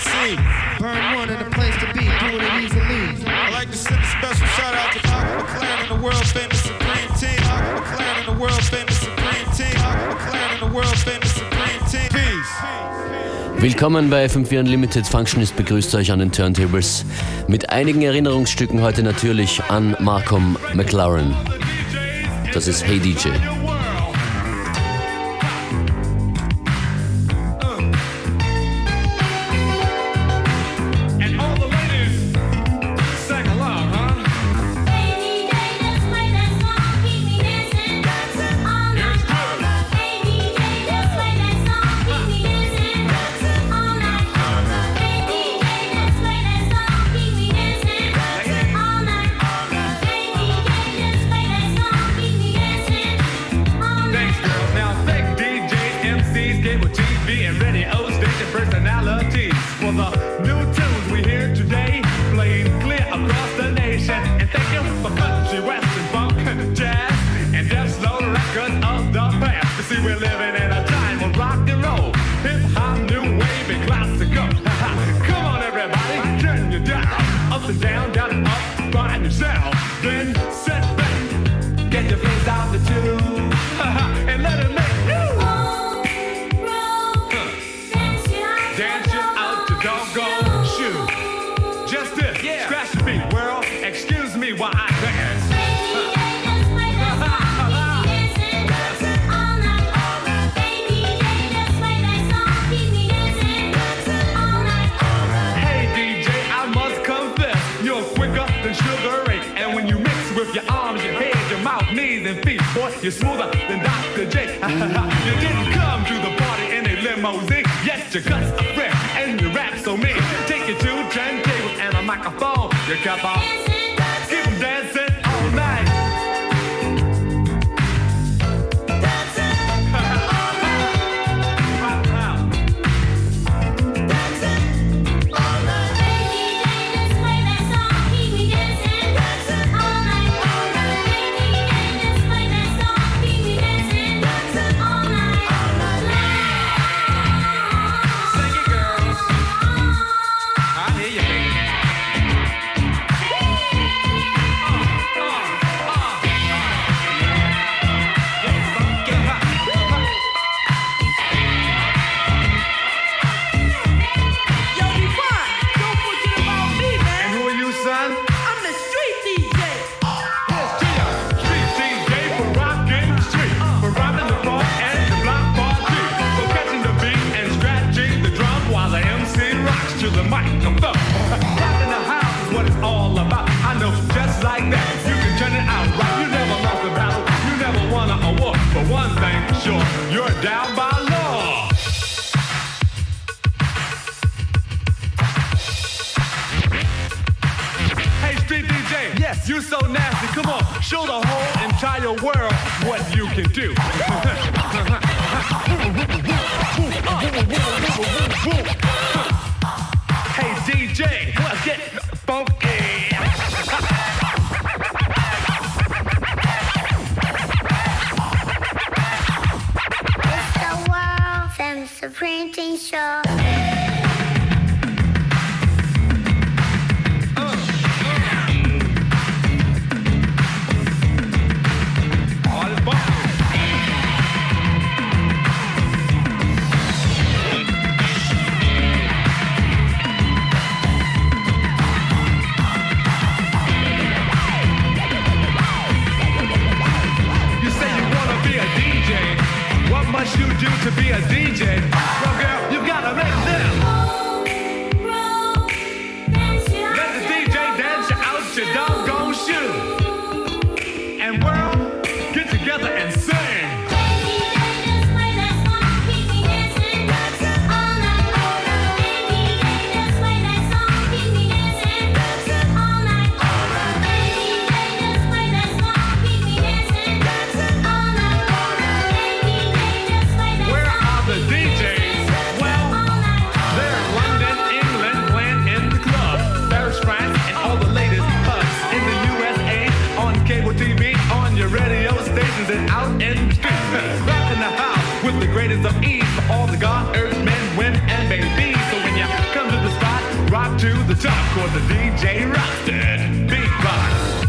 see. Burn one and a place to be, doing it easily. I like to send a special shout out to Michael McLaren and the world famous Supreme Team. Michael McLaren and the world famous Supreme Team. Michael McLaren and the world famous Supreme Team. Peace. Willkommen bei FM4 Unlimited. Functionist begrüßt euch an den Turntables. Mit einigen Erinnerungsstücken heute natürlich an Markham McLaren. Das ist Hey DJ. You're smoother than Dr. J. you didn't come to the party in a limousine. Yes, your guts are fresh and your rap so mean. Take your two turntables and a microphone. You're kept on. Yes, you so nasty. Come on, show the whole entire world what you can do. Uh? for the DJ rosted. Beatbox.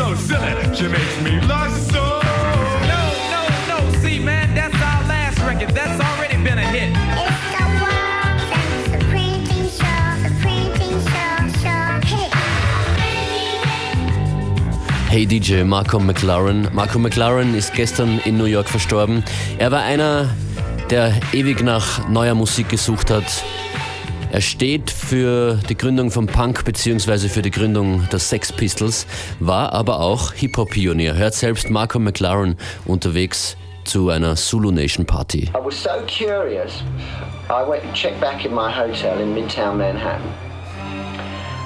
So silly. She makes me lust so. No, no, no. See, man, that's our last record. That's already been a hit. It's the Show, Show, Show. Hey DJ, Marco McLaren. Marco McLaren ist gestern in New York verstorben. Er war einer, der ewig nach neuer Musik gesucht hat. Er steht für die Gründung von Punk bzw. für die Gründung der Sex Pistols, war aber auch Hip-Hop-Pionier. Hört selbst Marco McLaren unterwegs zu einer Zulu Nation Party. I was so curious, I went and checked back in my hotel in Midtown Manhattan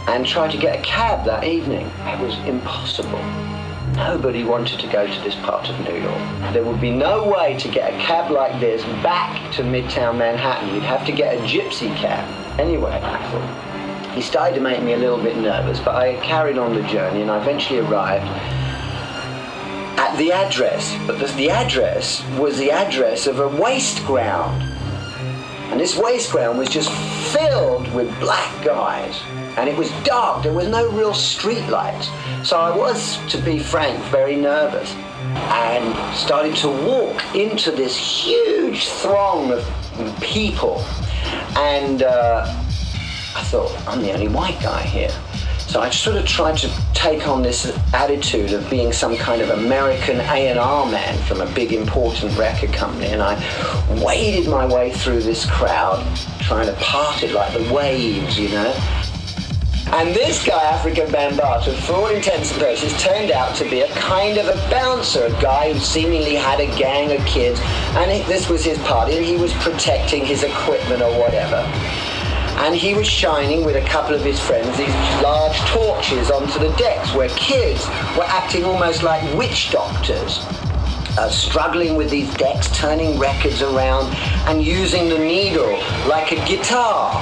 and tried to get a cab that evening. It was impossible. Nobody wanted to go to this part of New York. There would be no way to get a cab like this back to Midtown Manhattan. You'd have to get a gypsy cab. Anyway, he started to make me a little bit nervous, but I carried on the journey and I eventually arrived at the address. But the address was the address of a waste ground. And this waste ground was just filled with black guys. And it was dark, there was no real street lights. So I was, to be frank, very nervous. And started to walk into this huge throng of people. And uh, I thought, I'm the only white guy here. So I sort of tried to take on this attitude of being some kind of American A&R man from a big important record company and I waded my way through this crowd trying to part it like the waves, you know. And this guy, Afrika Bambaataa, for all intents and purposes, turned out to be a kind of a bouncer, a guy who seemingly had a gang of kids, and it, this was his party, and he was protecting his equipment or whatever. And he was shining with a couple of his friends these large torches onto the decks where kids were acting almost like witch doctors. Uh, struggling with these decks, turning records around and using the needle like a guitar,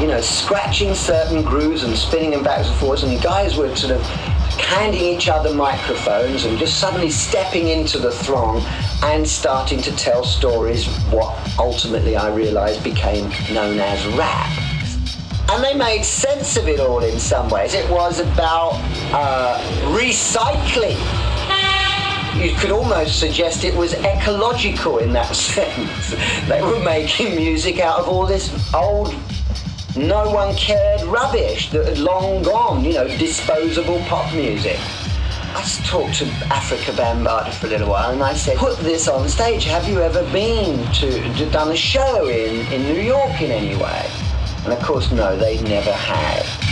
you know, scratching certain grooves and spinning them backwards and forwards. And guys were sort of handing each other microphones and just suddenly stepping into the throng and starting to tell stories, what ultimately I realized became known as rap. And they made sense of it all in some ways. It was about uh, recycling. You could almost suggest it was ecological in that sense. they were making music out of all this old, no one cared rubbish that had long gone, you know, disposable pop music. I talked to Afrika Bambaataa for a little while and I said, put this on stage. Have you ever been to, to done a show in, in New York in any way? And of course, no, they never had.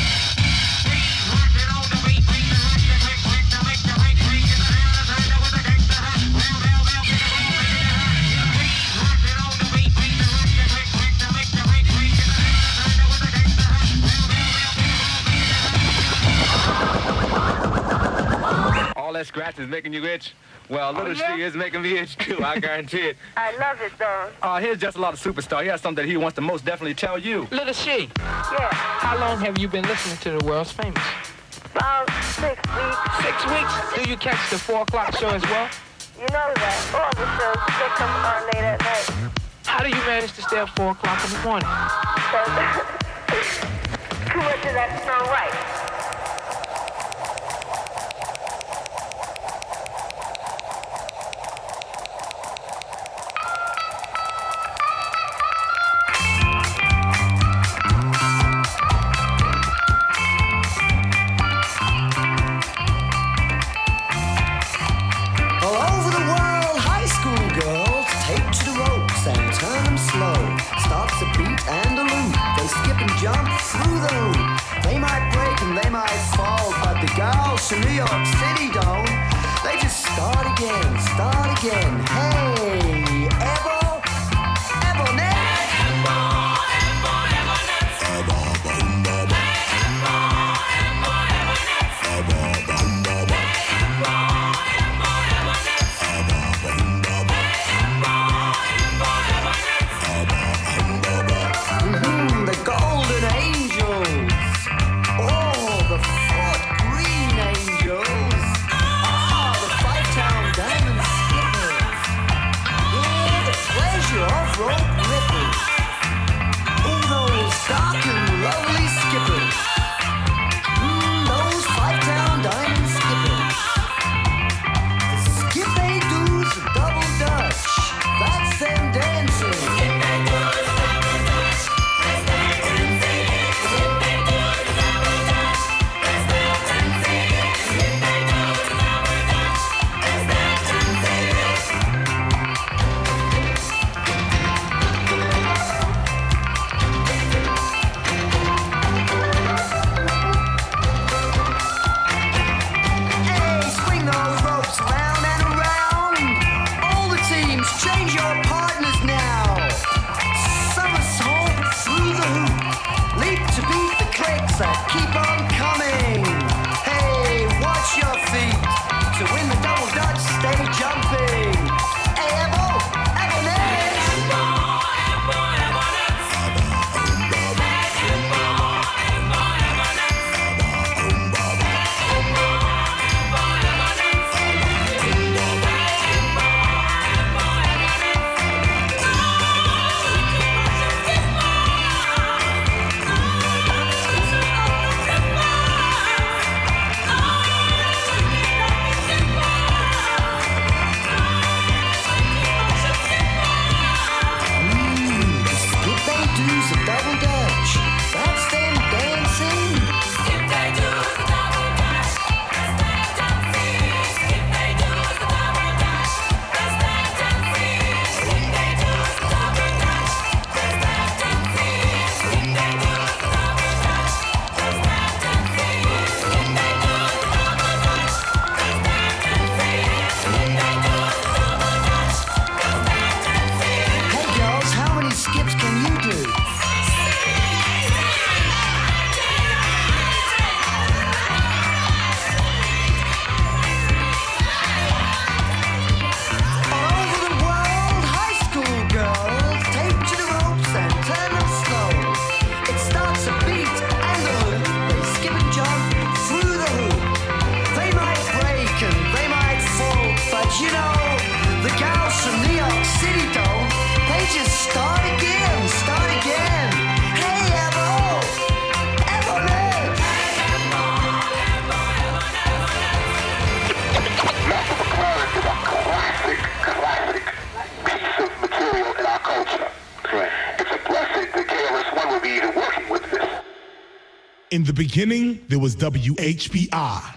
That scratch is making you itch. Well, Little She is making me itch too, I guarantee it. I love it though. Uh, here's just a lot of superstar. He has something that he wants to most definitely tell you. Little She, Yeah. how long have you been listening to the world's famous? About six weeks. Six weeks. Do you catch the four o'clock show as well? You know that. All the shows, they come on late at night. How do you manage to stay up four o'clock in the morning? So, too much of that's not right. The beginning, there was WHBI.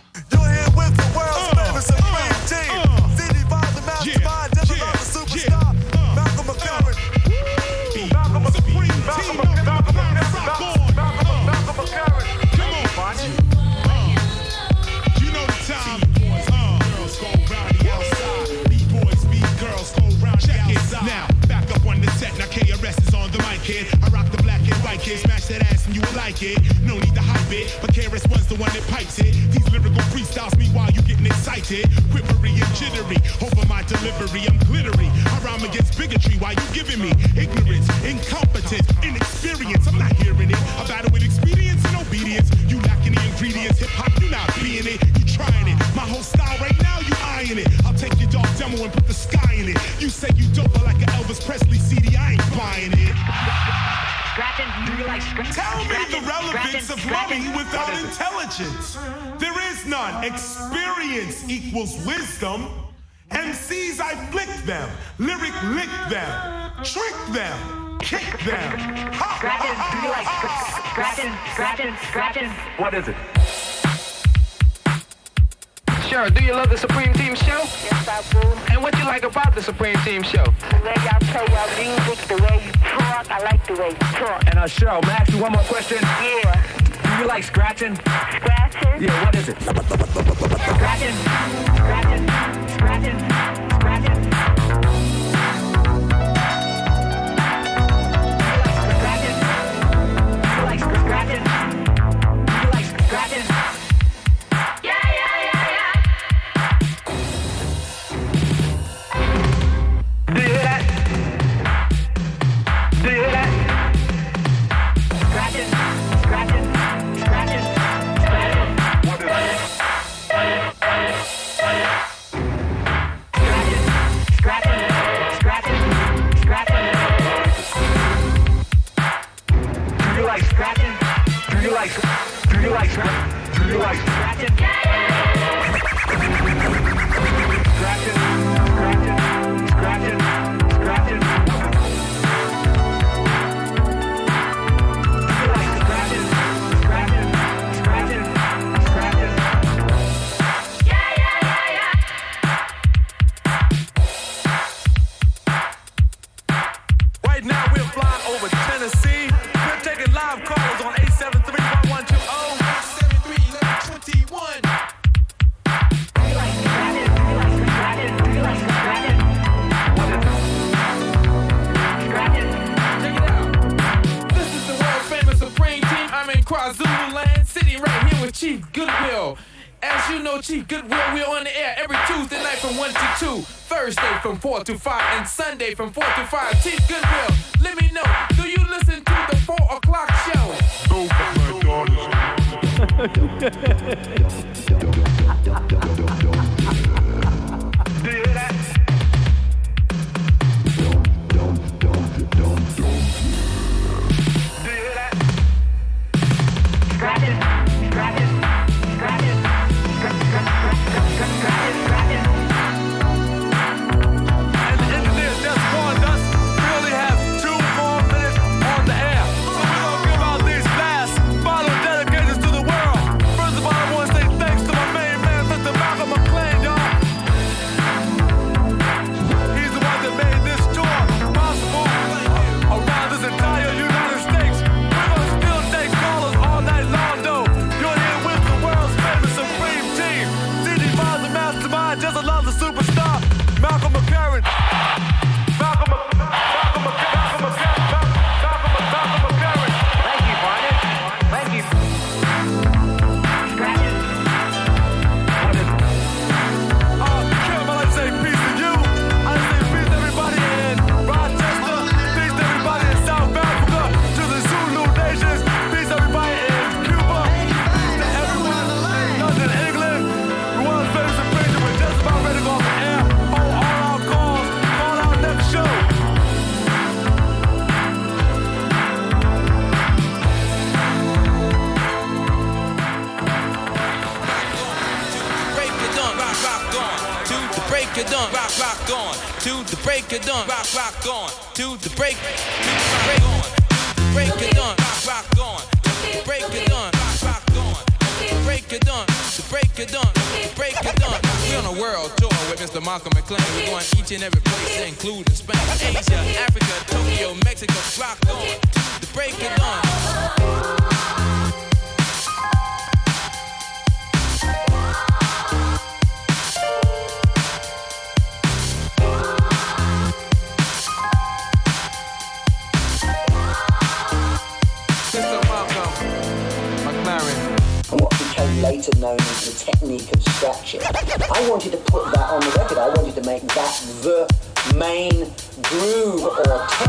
White kid. Smash that ass and you will like it. No need to hype it, but KRS One's the one that pipes it. These lyrical freestyles, meanwhile you getting excited. Quivery and jittery. Over my delivery, I'm glittery. I rhyme against bigotry while you giving me ignorance, incompetence, inexperience. I'm not hearing it. I battle with expedience and obedience. You lacking the ingredients. Hip hop, you not being it. You trying it. My whole style right now, you eyeing it. I'll take your dog demo and put the sky in it. You say you dope like an Elvis Presley CD. I ain't buying it. Tell me the relevance of money without intelligence. There is none. Experience equals wisdom. MCs, I flick them. Lyric lick them. Trick them. Kick them. Ha, ha, ha, ha, ha. What is it? Sure, do you love the Supreme Team show? Yes, I do. And what you like about the Supreme Team show? The way y'all play your music, the way you talk, I like the way you talk. And uh, Cheryl, may I ask you one more question? Yeah. Do you like scratching? Scratching? Yeah, what is it? Scratching. Scratching. Scratching. You like do you like Scratching. scratching? To 5, and Sunday from 4 to 5. Chief Goodwill,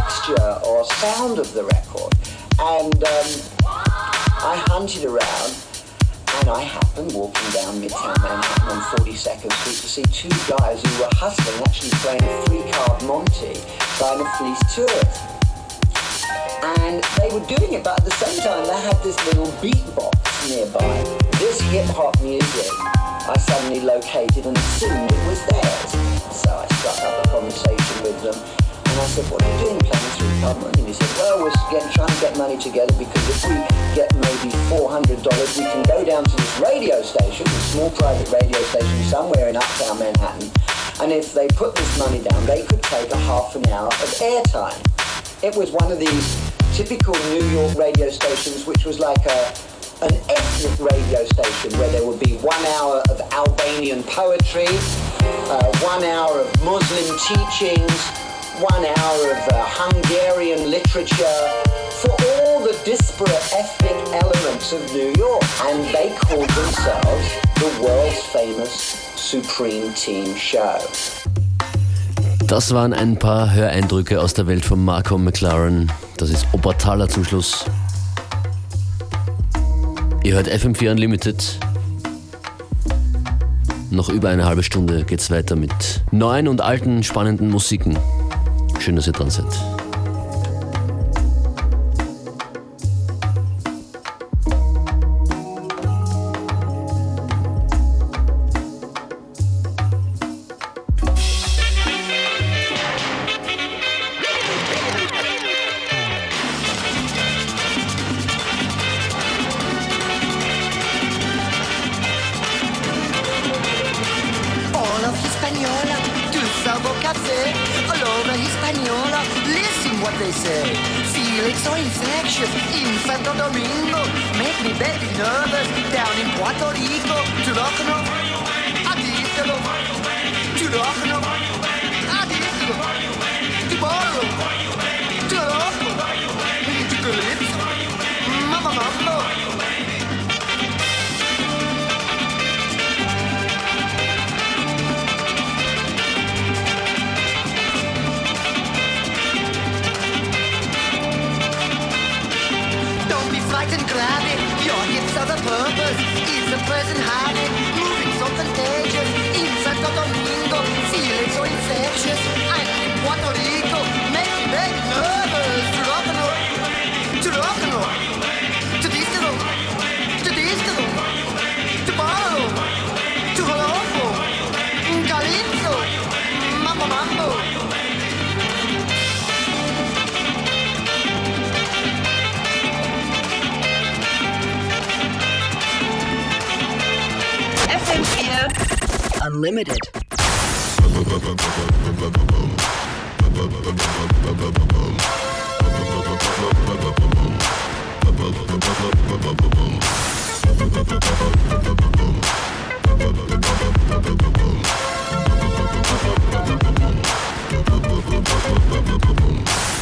texture or sound of the record. And um, I hunted around and I happened walking down Midtown Manhattan on 42nd Street to see two guys who were hustling, actually playing a three-card Monte, trying to fleece tourists and they were doing it, but at the same time they had this little beatbox nearby. This hip hop music I suddenly located and assumed it was theirs. So I struck up a conversation with them and I said, what are you doing playing through card? And he said, well, we're trying to get money together because if we get maybe $400, we can go down to this radio station, a small private radio station somewhere in uptown Manhattan, and if they put this money down, they could take a half an hour of airtime. It was one of these typical New York radio stations, which was like a an ethnic radio station where there would be one hour of Albanian poetry, uh, one hour of Muslim teachings, one hour of uh, Hungarian literature, for all the disparate ethnic elements of New York. And they called themselves the world's famous Supreme Team Show. Das waren ein paar Höreindrücke aus der Welt von Marco McLaren. Das ist Obertaler zum Schluss. Ihr hört FM4 Unlimited. Noch über eine halbe Stunde geht's weiter mit neuen und alten spannenden Musiken. Schön, dass ihr dran seid.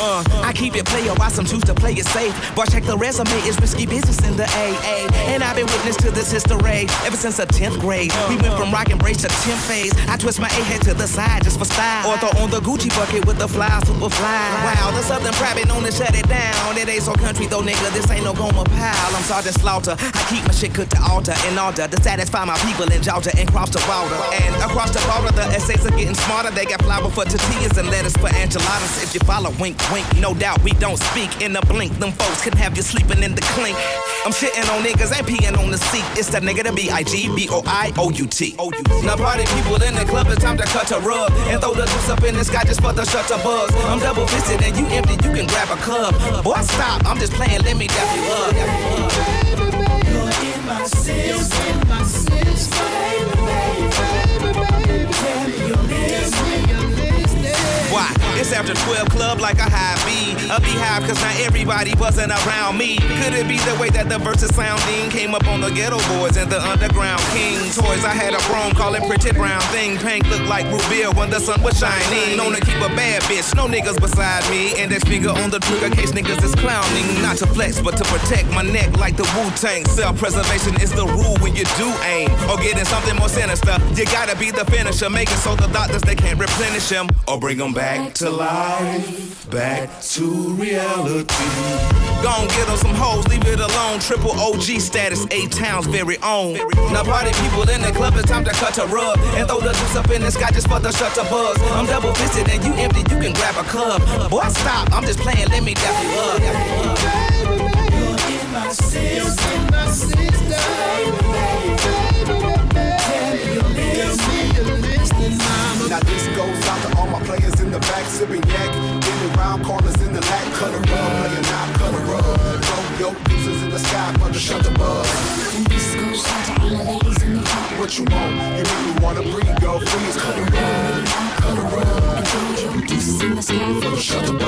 Uh, I keep it player, why some choose to play it safe. But check the resume, it's risky business in the AA. And I've been witness to this history ever since the 10th grade. We went from rock and brace to 10th phase. I twist my A head to the side just for style. Or throw on the Gucci bucket with the fly, super fly. Wow, the Southern private known to shut it down. It ain't so country though, nigga. This ain't no Gomer Pyle. I'm Sergeant Slaughter. I keep my shit cooked to altar in order to satisfy my people in Georgia and cross the border. And across the border, the essays are getting smarter. They got flour for tortillas and lettuce for enchiladas. If you follow, wink, wink. No doubt we don't speak in a blink. Them folks can have you sleeping in the clink. I'm shitting on niggas, ain't peeing on the seat. It's the nigga to B I G B O I O U T. Now party people in the club, it's time to cut a rug and throw the juice up in the sky just for the shutter buzz. I'm double fisted and you empty, you can grab a club. Boy, stop, I'm just playing, let me dap you up. You're in my listening. Why? It's after 12 club like a high B. A beehive cause not everybody wasn't around me. Could it be the way that the verses sounding came up on the Geto Boys and the underground king toys? I had a chrome calling pretty brown thing. Pink looked like Rubia when the sun was shining. Known to keep a bad bitch, no niggas beside me. and Index finger on the trigger case niggas is clowning. Not to flex, but to protect my neck like the Wu Tang. Self preservation is the rule when you do aim. Or getting something more sinister. You gotta be the finisher. Make it so the doctors they can't replenish him. Or bring them back to life. Back to reality. Gon' get on some hoes, leave it alone. Triple OG status, eight towns very own. Now party people in the club, it's time to cut a rug. And throw the juice up in the sky just for the shutter buzz. I'm double fisted and you empty, you can grab a cup. Boy, stop, I'm just playing, let me dap you up. You're in my sister, in my sister, in the back, sipping yak, getting round corners in the lap, cut a rub, player not cut a rub. Throw your deuces in the sky for the shutter buzz. And this goes to all the ladies in the club. What you want? You make me wanna breathe, girl, freeze, cut a rub, cut a rub. And throw your deuces in the sky for the Shutter.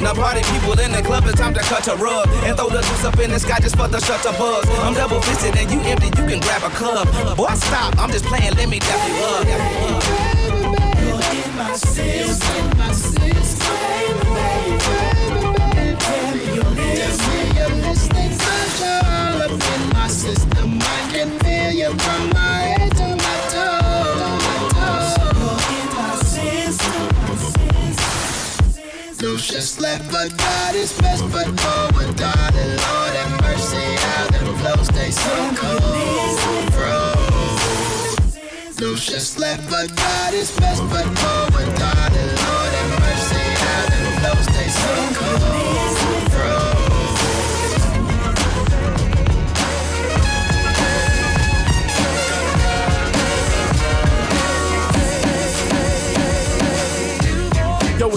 Now party people in the club, it's time to cut a rug and throw the juice up in the sky just for the shutter buzz. I'm double fisted and you empty, you can grab a cup. Boy, stop, I'm just playing, let me dap you up. Just left, but God is best foot forward. Lord have mercy, how them flows stay so cold, froze. No just left, but God is best foot God darling. Lord have mercy, how them flows stay so cold,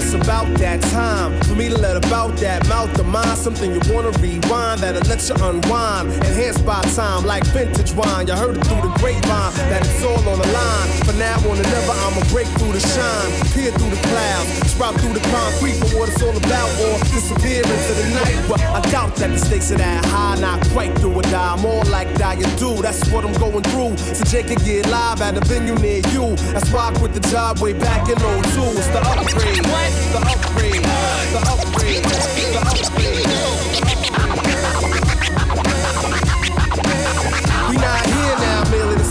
it's about that time for me to let about that mouth to mind. Something you wanna rewind that'll let you unwind. Enhanced by time like vintage wine. You heard it through the grapevine that it's all on the line. For now on and never, I'ma break through the shine. Peer through the clouds, sprout through the concrete for what it's all about, or disappear into the night. But I doubt that the stakes are that high, not quite do or die. More like die you do. That's what I'm going through. So Jake can get live at a venue near you. That's why I quit the job way back in 02. It's the upgrade. What? The upgrade. The upgrade. The upgrade.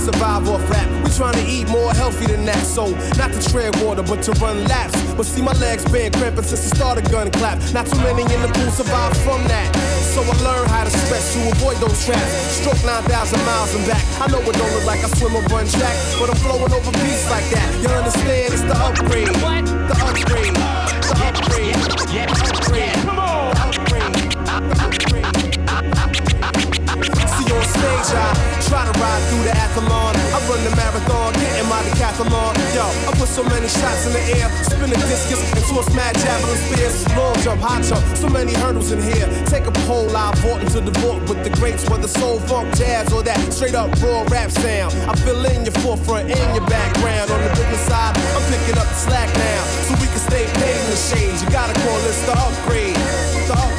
Survive off rap. We trying to eat more healthy than that. So not to tread water, but to run laps. But see my legs been cramping since the start of gun clap. Not too many in the pool survive from that. So I learned how to stretch to avoid those traps. Stroke 9,000 miles and back. I know it don't look like I swim or run track, but I'm flowing over beats like that. You understand? It's the upgrade. What? The upgrade. The upgrade. Yeah. The upgrade. Come on. Stage, I try to ride through the athlon. I run the marathon, getting my decathlon. Yo, I put so many shots in the air, spin a discus and toss mad javelin spears. Long jump, high jump, so many hurdles in here. Take a poll, I vault into the vault with the greats, whether soul, funk, jazz, or that straight up raw rap sound. I fill in your forefront and your background. On the business side, I'm picking up the slack now, so we can stay paid in the shades. You gotta call this the upgrade, the upgrade,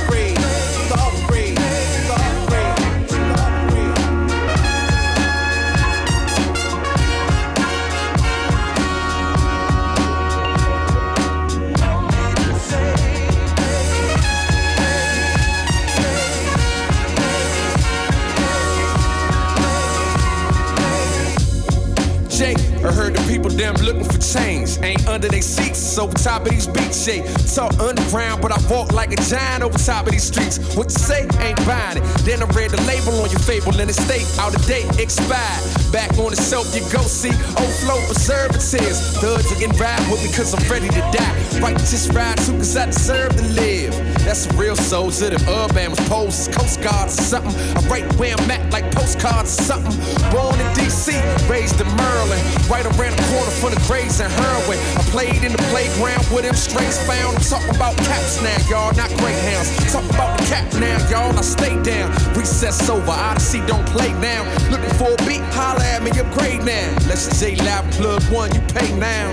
I heard the people them looking for change. Ain't under their seats, over top of these beats. Shake, talk underground, but I walk like a giant over top of these streets. What you say? Ain't buying it. Then I read the label on your fable and it state out of date, expired. Back on the shelf, you go see old flow preservatives. Thugs are getting ride with me cause I'm ready to die. Right, just ride too cause I deserve to live. That's a real soldier. The them Alabama's post, Coast Guard or something. I write where I'm at like postcards or something. Born in D.C., raised in Maryland. Right around the corner from the Grays and heroin. I played in the playground with them strays found. I'm talking about caps now, y'all, not greyhounds. Talking about the cap now, y'all. I stay down. Recess over. Odyssey don't play now. Looking for a beat, holla at me, upgrade now. Let's J Live Plug One, you pay now.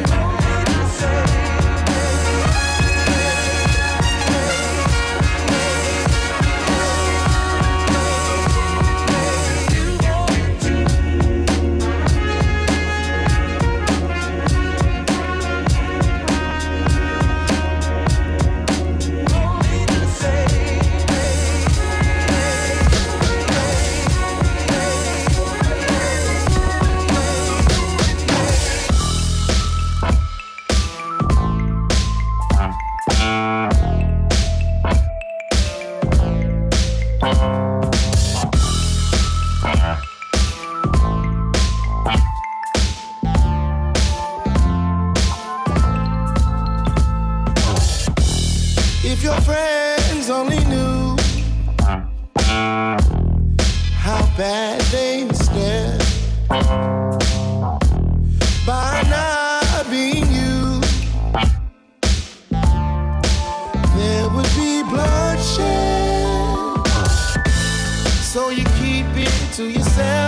to yourself.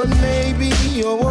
but maybe you're.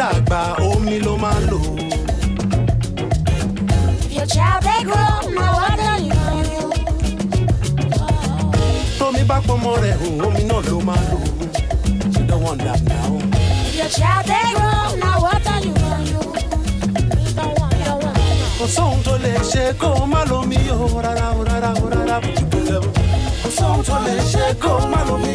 dàgbà omi ló máa ń lò. Your child dey grow, no wonder you know you. Tómi bá pọmọ rẹ̀ hùn, omi náà ló máa lò. You don't want that now. Your child dey grow, no wonder you know you. Kò sóhun tó lè ṣe kó o má lomi o, rárá o, rárá o, rárá. Kò sóhun tó lè ṣe kó o má lomi.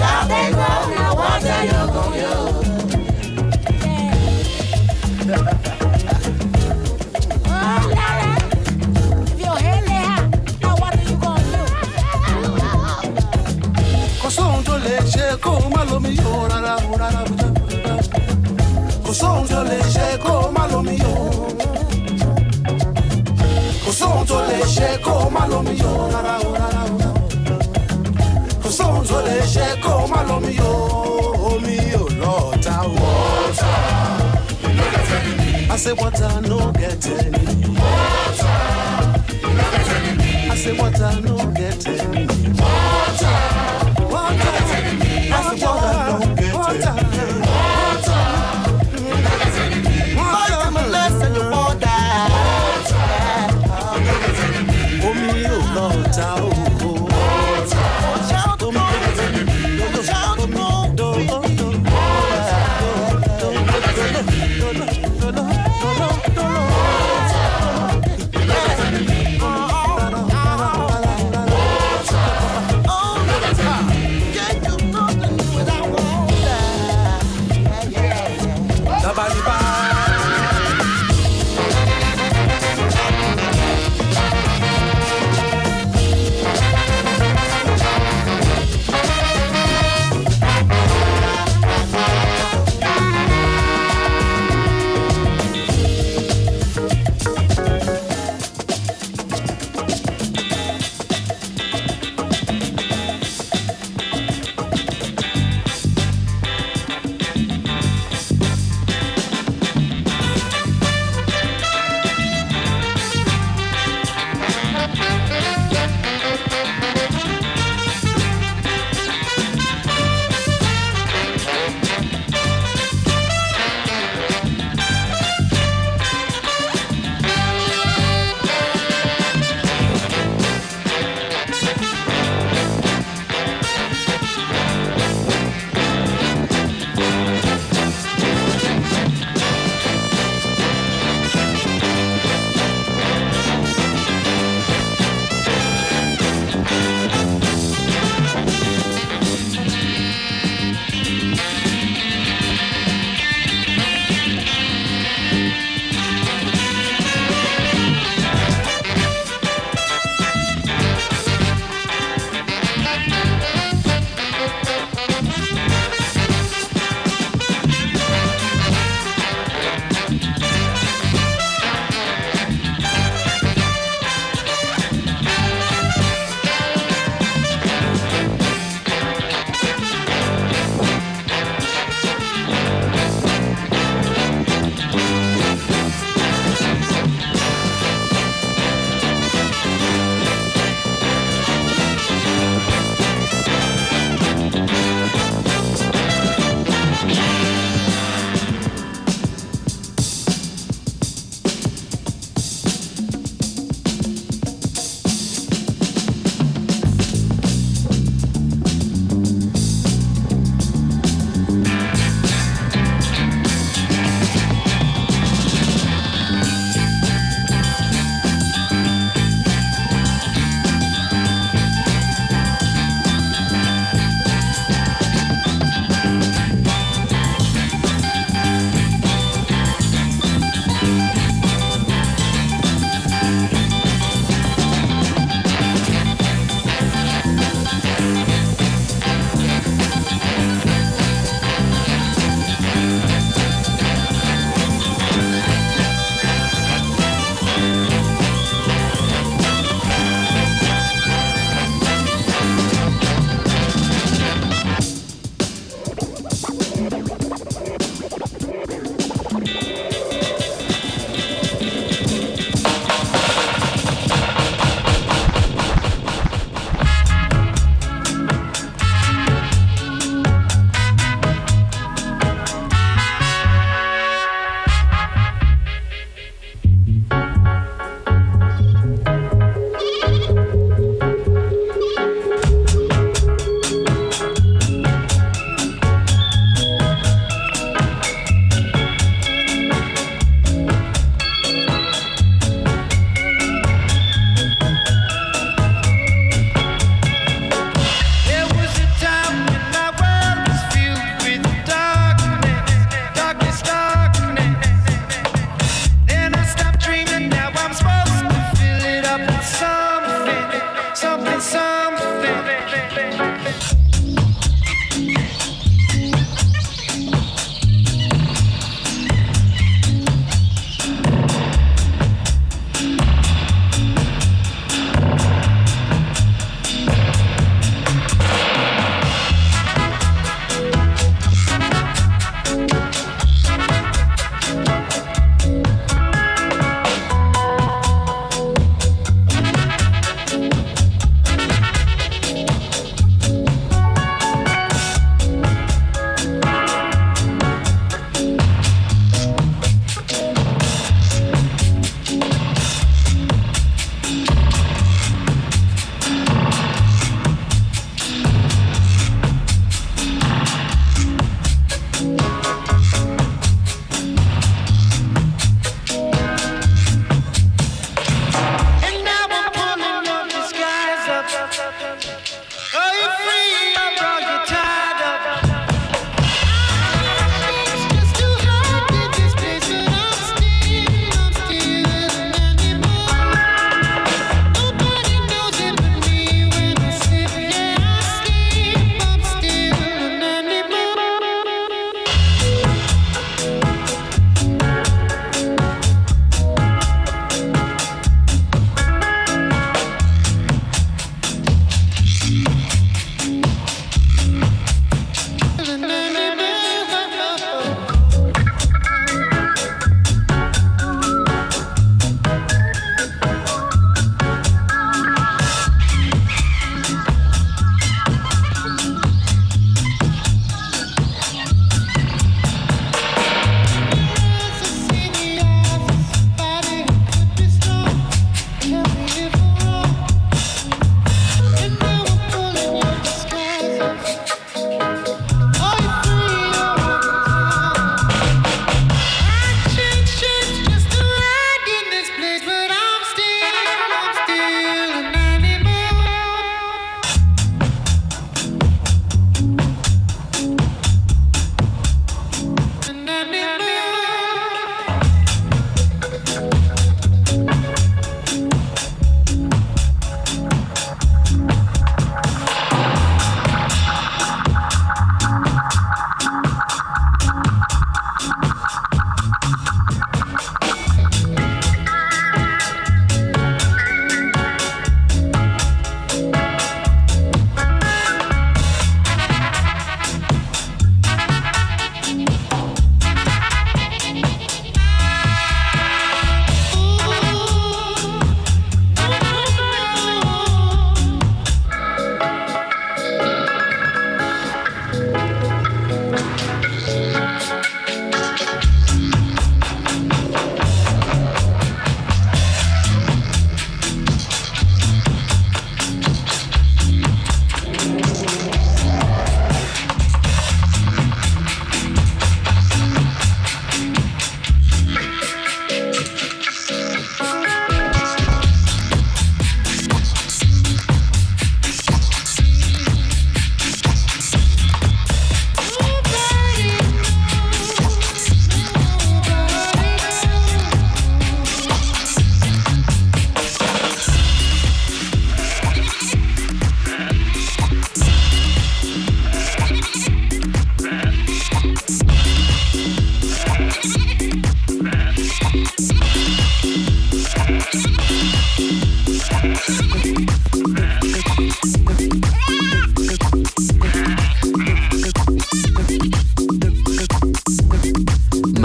Child they grow, now what are you gonna do? Oh, Lara, if your hot, now what are you gonna do? kò sóhun tó lè ṣe kó o má lomi o rárá o rárá o o má lomi o rárá o rárá I say water no get. Water, I say water no get any. Water, water,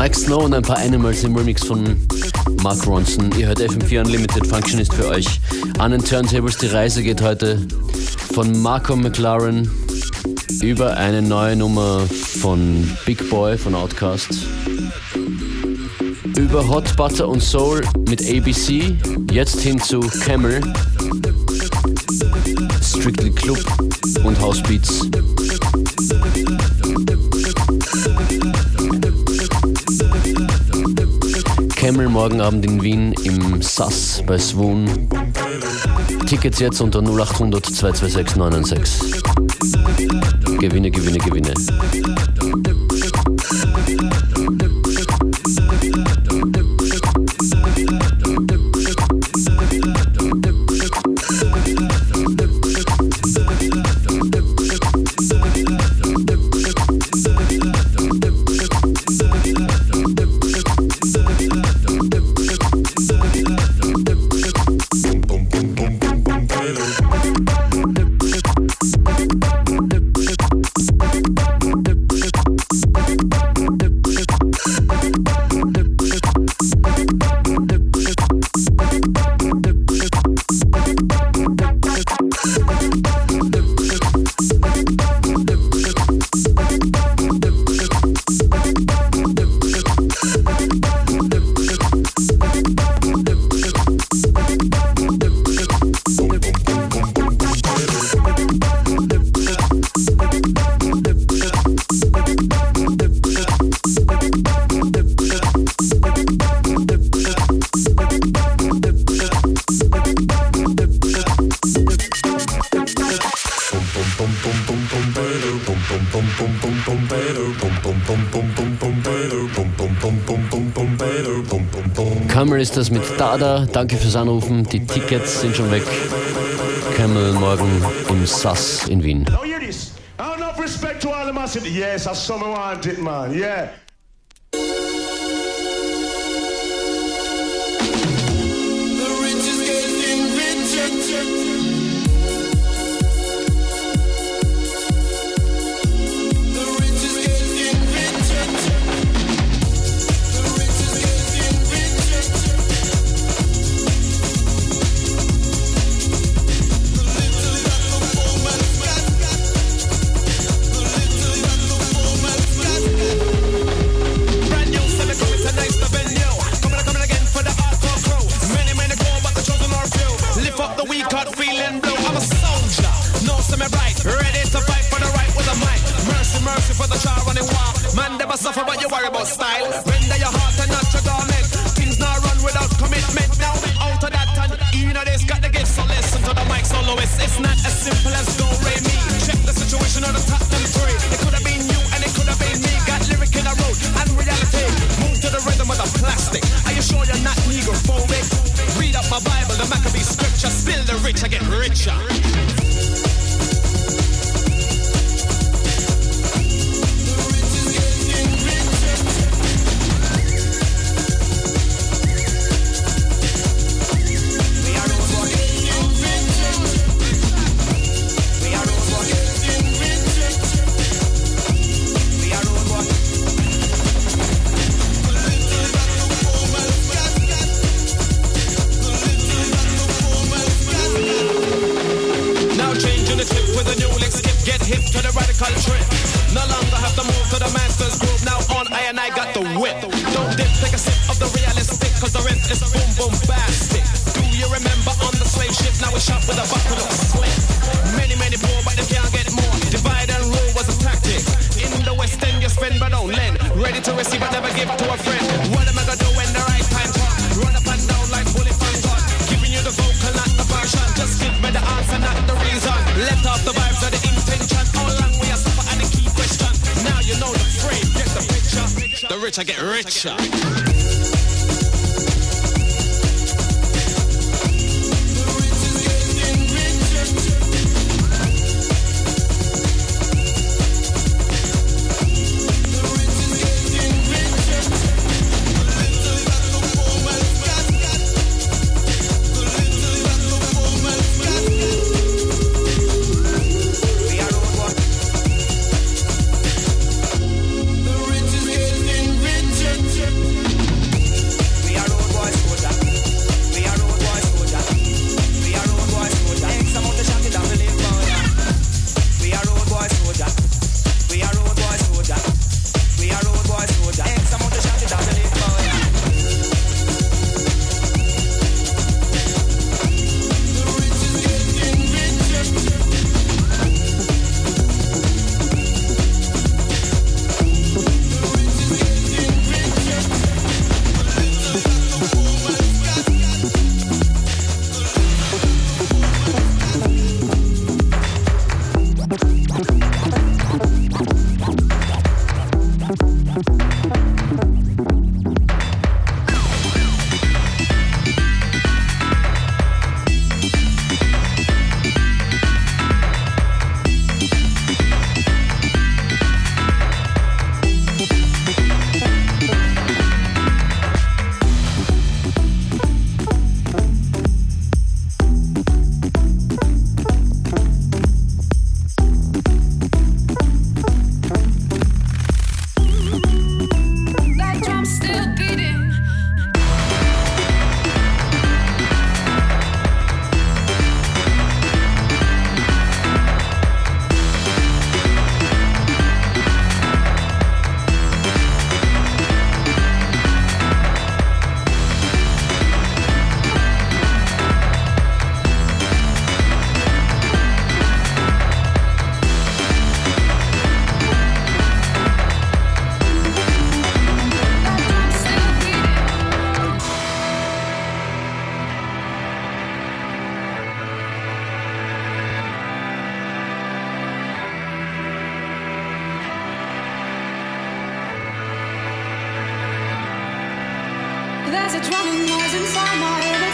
Mike Snow und ein paar Animals im Remix von Mark Ronson. Ihr hört FM4 Unlimited Function ist für euch. An den Turntables die Reise geht heute von Marco McLaren über eine neue Nummer von Big Boy von Outcast. Über Hot Butter und Soul mit ABC, jetzt hin zu Camel, Strictly Club und House Beats. Camel morgen Abend in Wien im Sass bei Swoon. Tickets jetzt unter 0800 226 996. Gewinne, Gewinne, Gewinne. Camel ist das mit Dada. Danke fürs Anrufen. Die Tickets sind schon weg. Camel morgen im SAS in Wien. Yes, I saw my want man. Yeah. there's a drumming noise inside my head